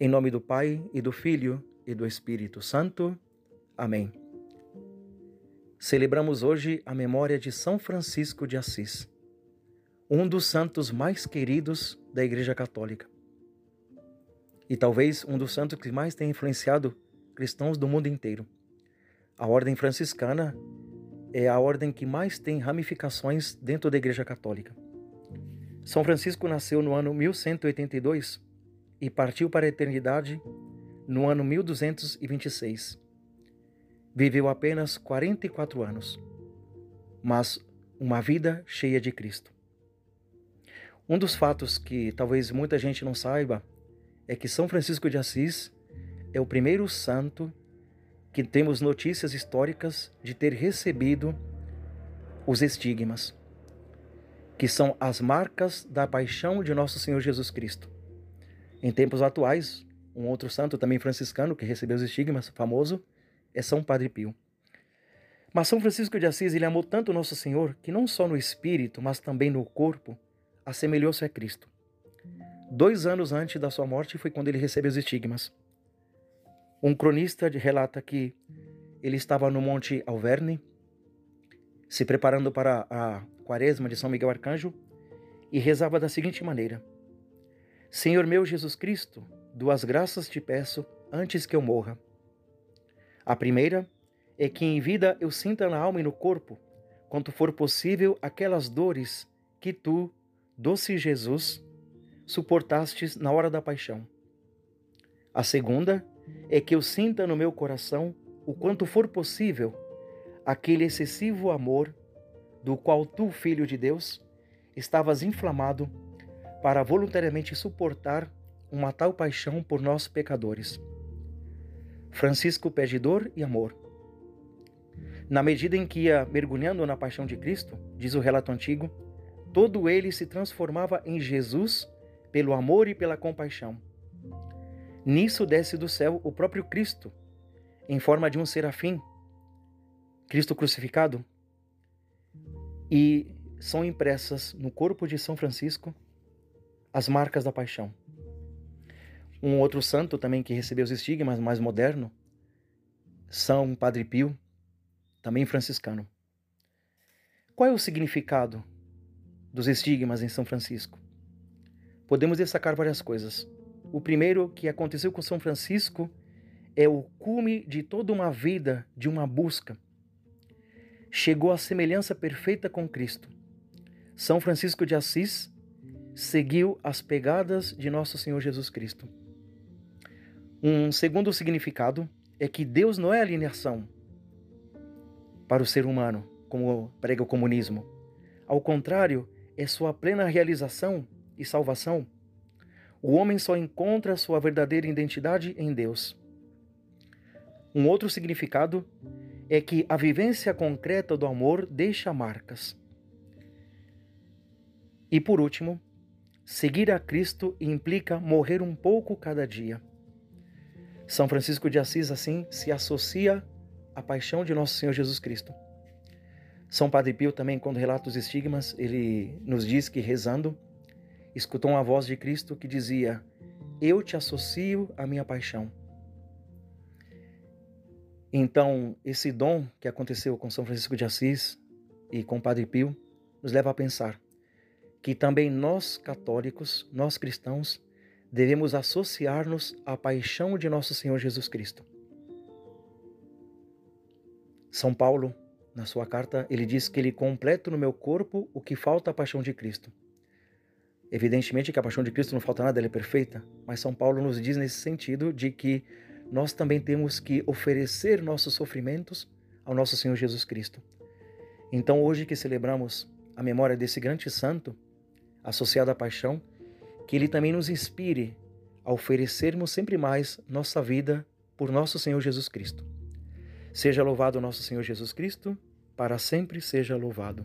Em nome do Pai e do Filho e do Espírito Santo. Amém. Celebramos hoje a memória de São Francisco de Assis, um dos santos mais queridos da Igreja Católica. E talvez um dos santos que mais tem influenciado cristãos do mundo inteiro. A ordem franciscana é a ordem que mais tem ramificações dentro da Igreja Católica. São Francisco nasceu no ano 1182 e partiu para a eternidade no ano 1226. Viveu apenas 44 anos, mas uma vida cheia de Cristo. Um dos fatos que talvez muita gente não saiba é que São Francisco de Assis é o primeiro santo que temos notícias históricas de ter recebido os estigmas que são as marcas da paixão de nosso Senhor Jesus Cristo. Em tempos atuais, um outro santo também franciscano que recebeu os estigmas, famoso, é São Padre Pio. Mas São Francisco de Assis, ele amou tanto nosso Senhor que não só no espírito, mas também no corpo, assemelhou-se a Cristo. Dois anos antes da sua morte foi quando ele recebeu os estigmas. Um cronista relata que ele estava no Monte Alverne, se preparando para a quaresma de São Miguel Arcanjo e rezava da seguinte maneira: Senhor meu Jesus Cristo, duas graças te peço antes que eu morra. A primeira é que em vida eu sinta na alma e no corpo, quanto for possível, aquelas dores que tu, doce Jesus, suportastes na hora da paixão. A segunda é que eu sinta no meu coração, o quanto for possível, aquele excessivo amor do qual tu, filho de Deus, estavas inflamado para voluntariamente suportar uma tal paixão por nós pecadores. Francisco pede dor e amor. Na medida em que ia mergulhando na paixão de Cristo, diz o relato antigo, todo ele se transformava em Jesus pelo amor e pela compaixão. Nisso desce do céu o próprio Cristo, em forma de um serafim, Cristo crucificado, e são impressas no corpo de São Francisco as marcas da paixão. Um outro santo também que recebeu os estigmas, mais moderno, São Padre Pio, também franciscano. Qual é o significado dos estigmas em São Francisco? Podemos destacar várias coisas. O primeiro que aconteceu com São Francisco é o cume de toda uma vida de uma busca chegou à semelhança perfeita com Cristo. São Francisco de Assis seguiu as pegadas de nosso Senhor Jesus Cristo. Um segundo significado é que Deus não é alienação para o ser humano, como prega o comunismo. Ao contrário, é sua plena realização e salvação. O homem só encontra sua verdadeira identidade em Deus. Um outro significado é que a vivência concreta do amor deixa marcas. E por último, seguir a Cristo implica morrer um pouco cada dia. São Francisco de Assis, assim, se associa à paixão de nosso Senhor Jesus Cristo. São Padre Pio também, quando relata os estigmas, ele nos diz que rezando, escutou uma voz de Cristo que dizia: Eu te associo à minha paixão. Então, esse dom que aconteceu com São Francisco de Assis e com Padre Pio nos leva a pensar que também nós católicos, nós cristãos, devemos associar-nos à paixão de nosso Senhor Jesus Cristo. São Paulo, na sua carta, ele diz que ele completa no meu corpo o que falta à paixão de Cristo. Evidentemente que a paixão de Cristo não falta nada, ela é perfeita, mas São Paulo nos diz nesse sentido de que nós também temos que oferecer nossos sofrimentos ao nosso Senhor Jesus Cristo. Então, hoje que celebramos a memória desse grande santo, associado à paixão, que ele também nos inspire a oferecermos sempre mais nossa vida por nosso Senhor Jesus Cristo. Seja louvado nosso Senhor Jesus Cristo, para sempre seja louvado.